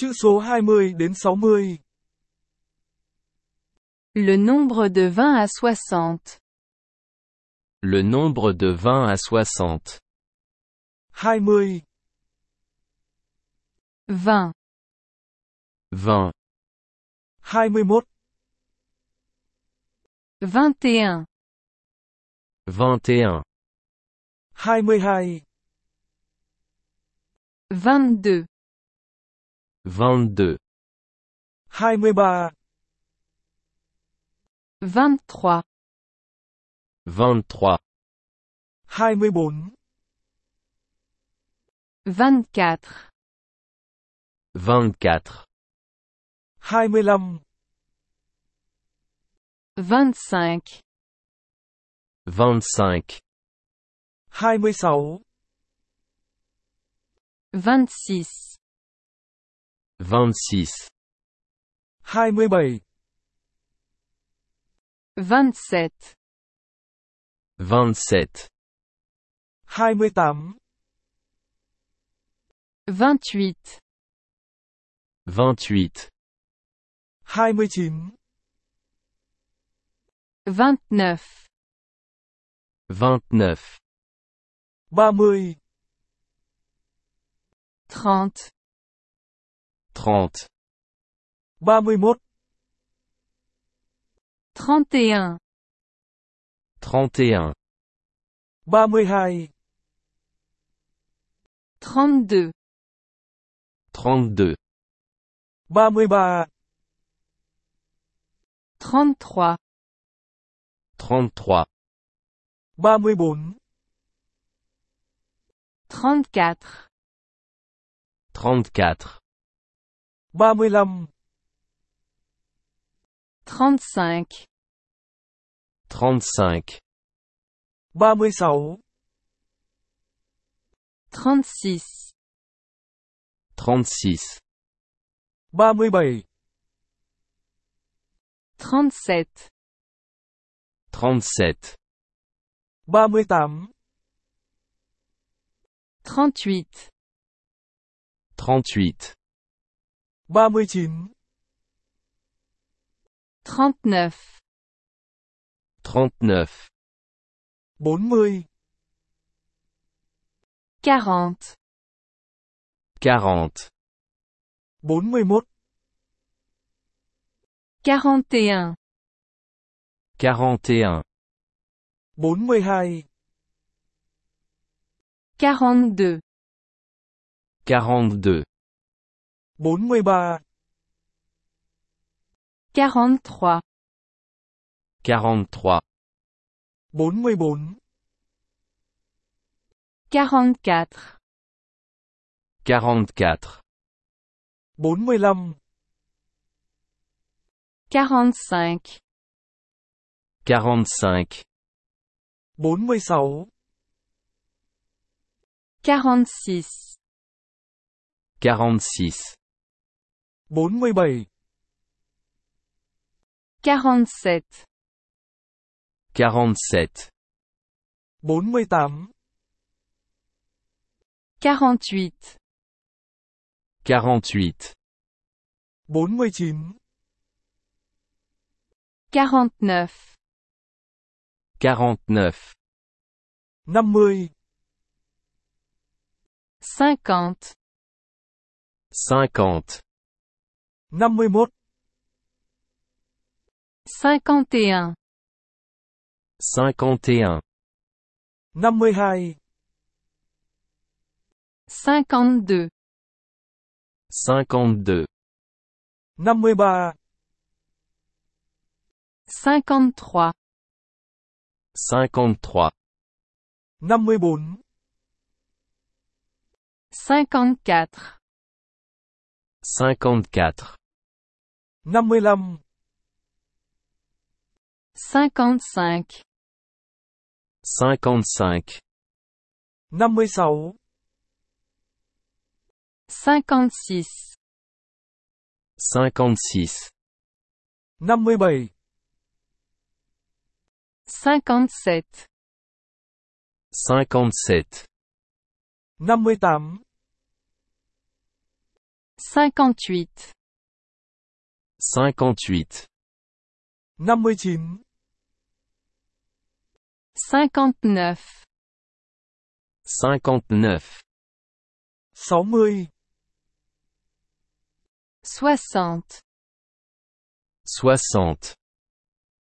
Chữ số 20 đến 60. Le nombre de 20 à 60. Le nombre de 20 à 60. 20, 20, 20, 21, 21, 21, 22, 22, 22, 23, 23, 23, 24, 24, 24, 25, 25, 25, 26, 26, 26, 27, 27, 27, 28, 28, 28, 29, 29, 29, 30, 30, 30, 31, 31, 31, 32, 32, 32, 33, 33, 33, 34, 34, 34, 35, 35, 35, 36, 36, 36, 37, 37, 37, 38, 38, 38, 39, 39, 39, 40, 40, 40, 41, 41, 41, 42, 42, 42, 43, 43, 43, 44, 44, 44, 45, 45, 45, 46, 46, 46, 47, 47, 47, 48, 48, 48, 49, 49, 49, 50, 50, 50, 51, 51, 51, 52, 52, 52, 53, 53, 53, 54, 54, 54, 55, 55, 55, 56, 56, 56, 57, 57, 57, 58, 58, 58, 59, 59, 59, 60, 60, 60,